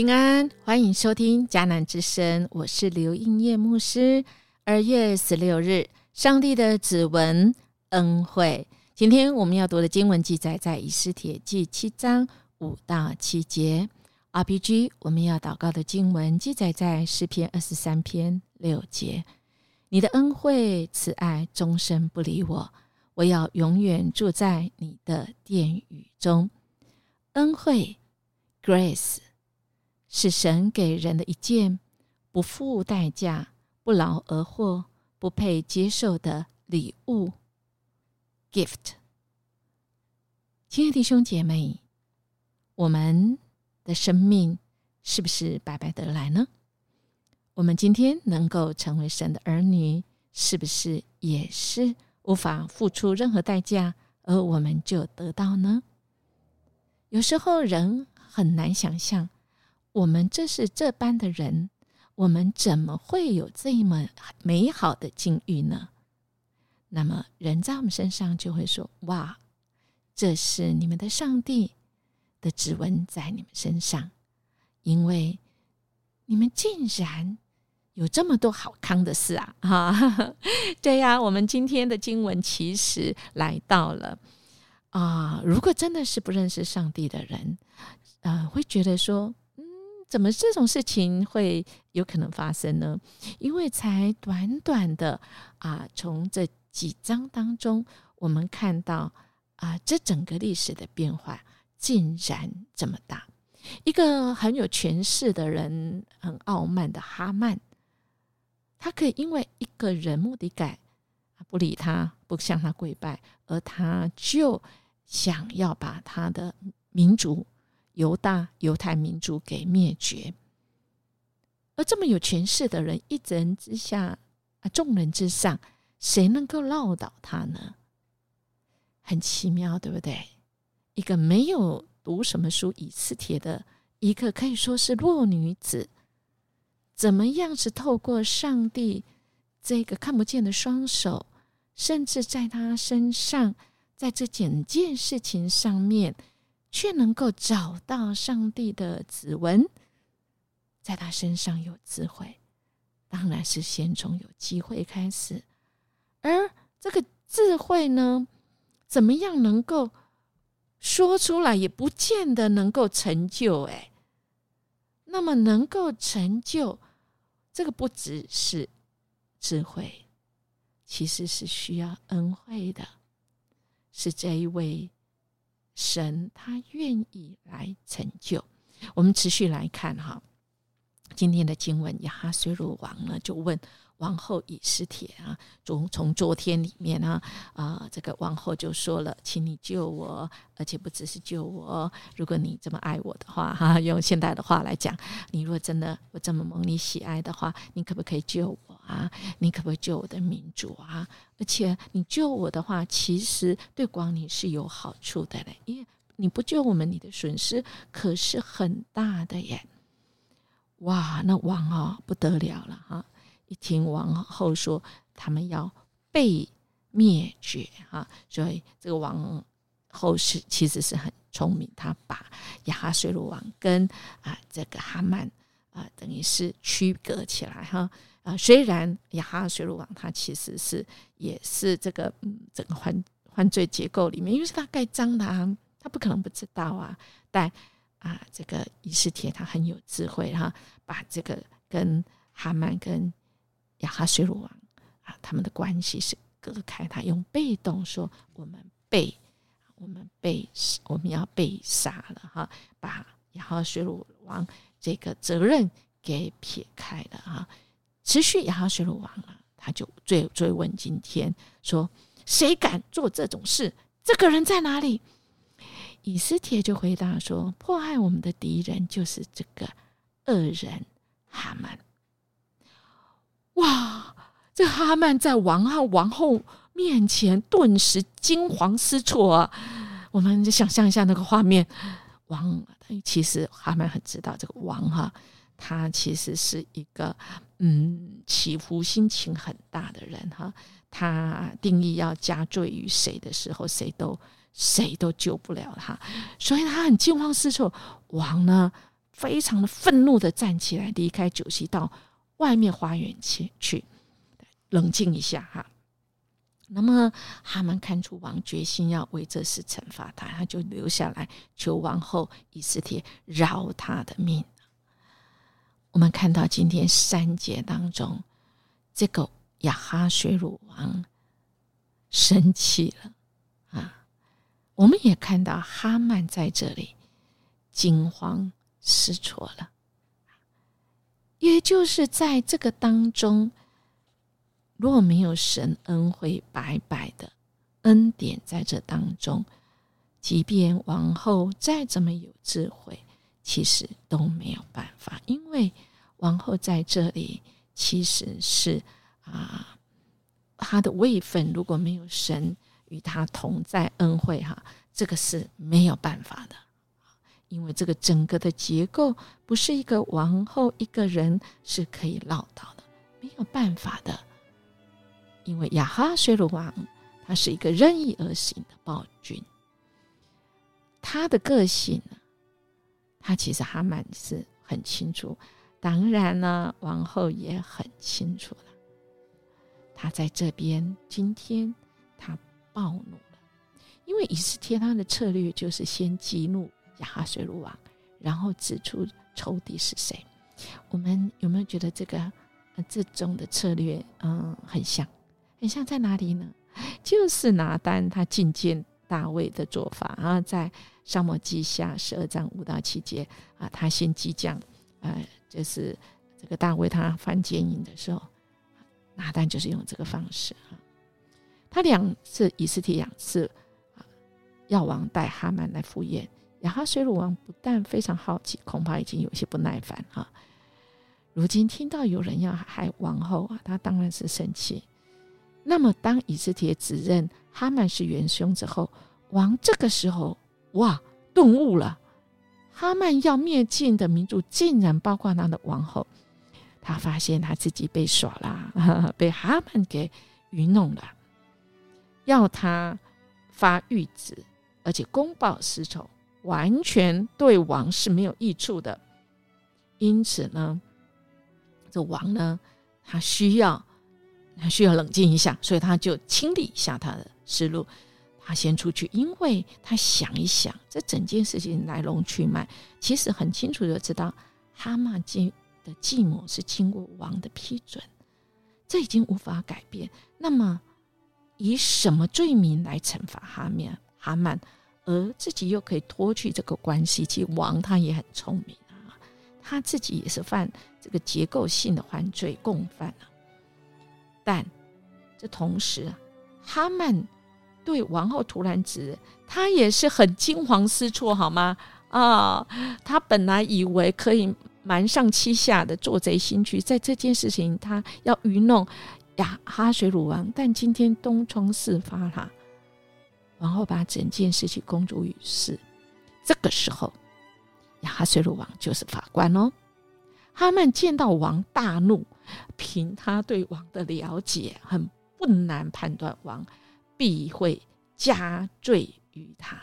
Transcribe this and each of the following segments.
平安，欢迎收听迦南之声，我是刘应叶牧师。二月十六日，上帝的指纹恩惠。今天我们要读的经文记载在以斯帖记七章五到七节。RPG 我们要祷告的经文记载在诗篇二十三篇六节。你的恩惠慈爱终身不离我，我要永远住在你的殿宇中。恩惠，Grace。是神给人的一件不付代价、不劳而获、不配接受的礼物 （gift）。亲爱的弟兄姐妹，我们的生命是不是白白得来呢？我们今天能够成为神的儿女，是不是也是无法付出任何代价，而我们就得到呢？有时候人很难想象。我们这是这般的人，我们怎么会有这么美好的境遇呢？那么人在我们身上就会说：“哇，这是你们的上帝的指纹在你们身上，因为你们竟然有这么多好康的事啊！”哈，对呀，我们今天的经文其实来到了啊，如果真的是不认识上帝的人，呃，会觉得说。怎么这种事情会有可能发生呢？因为才短短的啊，从这几章当中，我们看到啊，这整个历史的变化竟然这么大。一个很有权势的人，很傲慢的哈曼，他可以因为一个人目的改不理他，不向他跪拜，而他就想要把他的民族。犹大犹太民族给灭绝，而这么有权势的人，一人之下啊，众人之上，谁能够唠倒他呢？很奇妙，对不对？一个没有读什么书、以斯帖的一个可以说是弱女子，怎么样是透过上帝这个看不见的双手，甚至在他身上，在这整件事情上面。却能够找到上帝的指纹，在他身上有智慧，当然是先从有机会开始。而这个智慧呢，怎么样能够说出来，也不见得能够成就。哎，那么能够成就这个，不只是智慧，其实是需要恩惠的，是这一位。神他愿意来成就，我们持续来看哈，今天的经文亚哈水鲁王呢就问王后以斯帖啊，从从昨天里面呢啊，这个王后就说了，请你救我，而且不只是救我，如果你这么爱我的话哈，用现代的话来讲，你如果真的我这么蒙你喜爱的话，你可不可以救我？啊，你可不可以救我的民族啊？而且你救我的话，其实对光你是有好处的嘞，因为你不救我们，你的损失可是很大的耶。哇，那王啊不得了了哈！一听王后说他们要被灭绝啊，所以这个王后是其实是很聪明，他把亚哈水鲁王跟啊这个哈曼啊等于是区隔起来哈。啊，虽然亚哈水鲁王他其实是也是这个嗯整个犯犯罪结构里面，因为是他盖章的，啊，他不可能不知道啊。但啊，这个以斯帖他很有智慧哈，把这个跟哈曼跟亚哈水鲁王啊他们的关系是隔开，他用被动说我们被我们被我们要被杀了哈，把亚哈水鲁王这个责任给撇开了哈。持续亚哈水鲁王了，他就追追问今天说：“谁敢做这种事？这个人在哪里？”以斯帖就回答说：“迫害我们的敌人就是这个恶人哈曼。”哇！这哈曼在王和王后面前顿时惊慌失措啊！我们就想象一下那个画面，王其实哈曼很知道这个王哈。他其实是一个嗯起伏心情很大的人哈，他定义要加罪于谁的时候，谁都谁都救不了他，所以他很惊慌失措。王呢非常的愤怒的站起来，离开酒席，到外面花园去去冷静一下哈。那么哈曼看出王决心要为这事惩罚他，他就留下来求王后以斯帖饶他的命。我们看到今天三节当中，这个亚哈水乳王生气了啊！我们也看到哈曼在这里惊慌失措了，也就是在这个当中。如果没有神恩惠白白的恩典在这当中，即便王后再怎么有智慧，其实都没有办法。因为王后在这里其实是啊，她的位分如果没有神与她同在恩惠哈，这个是没有办法的。因为这个整个的结构不是一个王后一个人是可以唠叨的，没有办法的。因为亚哈水鲁王他是一个任意而行的暴君，他的个性呢，他其实哈曼是很清楚，当然呢，王后也很清楚了。他在这边今天他暴怒了，因为以斯帖他的策略就是先激怒亚哈水鲁王，然后指出仇敌是谁。我们有没有觉得这个这种的策略嗯很像？很像在哪里呢？就是拿单他觐见大卫的做法啊，在沙漠记下十二章五到七节啊，他先激将，呃，就是这个大卫他犯奸淫的时候，拿单就是用这个方式啊。他两次以斯提两次啊，药王带哈曼来赴宴，亚哈水鲁王不但非常好奇，恐怕已经有些不耐烦啊。如今听到有人要害王后啊，他当然是生气。那么，当以斯帖指认哈曼是元凶之后，王这个时候哇顿悟了：哈曼要灭尽的民族，竟然包括他的王后。他发现他自己被耍了，被哈曼给愚弄了，要他发谕旨，而且公报私仇，完全对王是没有益处的。因此呢，这王呢，他需要。他需要冷静一下，所以他就清理一下他的思路。他先出去，因为他想一想这整件事情来龙去脉，其实很清楚的知道哈曼经的计谋是经过王的批准，这已经无法改变。那么以什么罪名来惩罚哈面哈曼，而自己又可以脱去这个关系？其实王他也很聪明啊，他自己也是犯这个结构性的犯罪共犯啊。但这同时啊，哈曼对王后突然指，他也是很惊慌失措，好吗？啊，他本来以为可以瞒上欺下的做贼心虚，在这件事情他要愚弄呀哈水鲁王，但今天东窗事发了，王后把整件事情公诸于世。这个时候，亚哈水鲁王就是法官哦。哈曼见到王大怒。凭他对王的了解，很不难判断王必会加罪于他，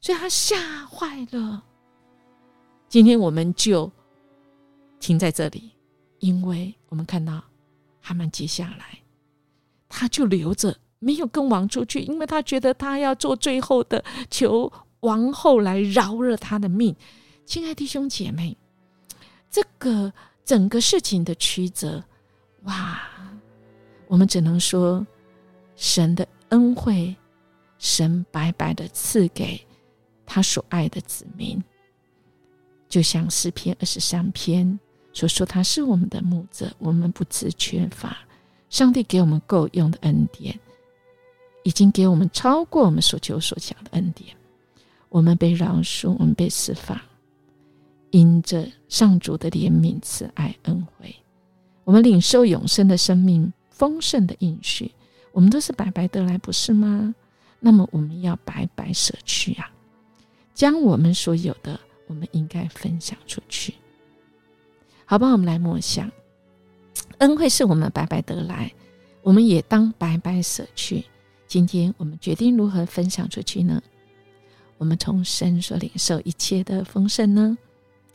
所以他吓坏了。今天我们就停在这里，因为我们看到哈曼接下来，他就留着没有跟王出去，因为他觉得他要做最后的求王后来饶了他的命。亲爱弟兄姐妹，这个。整个事情的曲折，哇！我们只能说，神的恩惠，神白白的赐给他所爱的子民，就像诗篇二十三篇所说：“他是我们的牧者，我们不知缺乏。上帝给我们够用的恩典，已经给我们超过我们所求所想的恩典。我们被饶恕，我们被释放。”因着上主的怜悯、慈爱、恩惠，我们领受永生的生命、丰盛的应许，我们都是白白得来，不是吗？那么我们要白白舍去啊，将我们所有的，我们应该分享出去，好吧？我们来默想，恩惠是我们白白得来，我们也当白白舍去。今天我们决定如何分享出去呢？我们从神所领受一切的丰盛呢？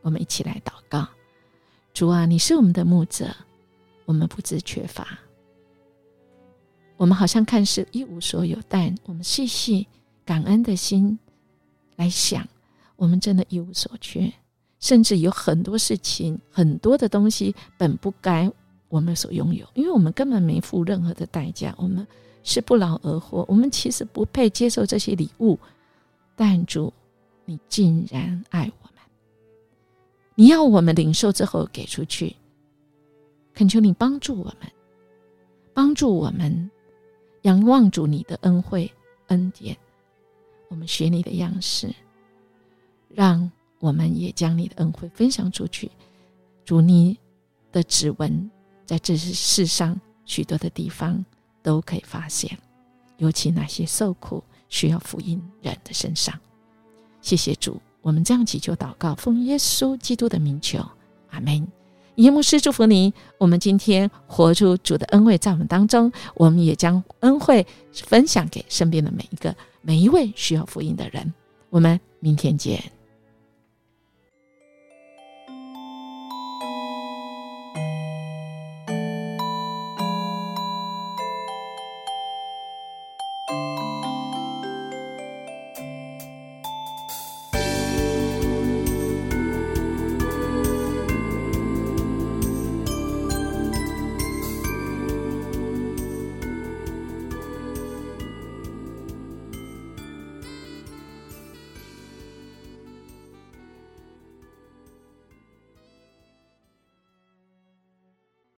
我们一起来祷告：主啊，你是我们的牧者，我们不知缺乏。我们好像看似一无所有，但我们细细感恩的心来想，我们真的一无所缺，甚至有很多事情、很多的东西本不该我们所拥有，因为我们根本没付任何的代价，我们是不劳而获，我们其实不配接受这些礼物。但主，你竟然爱我们，你要我们领受之后给出去，恳求你帮助我们，帮助我们。仰望主你的恩惠恩典，我们学你的样式，让我们也将你的恩惠分享出去。主你的指纹在这世上许多的地方都可以发现，尤其那些受苦需要福音人的身上。谢谢主，我们这样祈求祷告，奉耶稣基督的名求，阿门。耶牧师祝福你。我们今天活出主的恩惠在我们当中，我们也将恩惠分享给身边的每一个、每一位需要福音的人。我们明天见。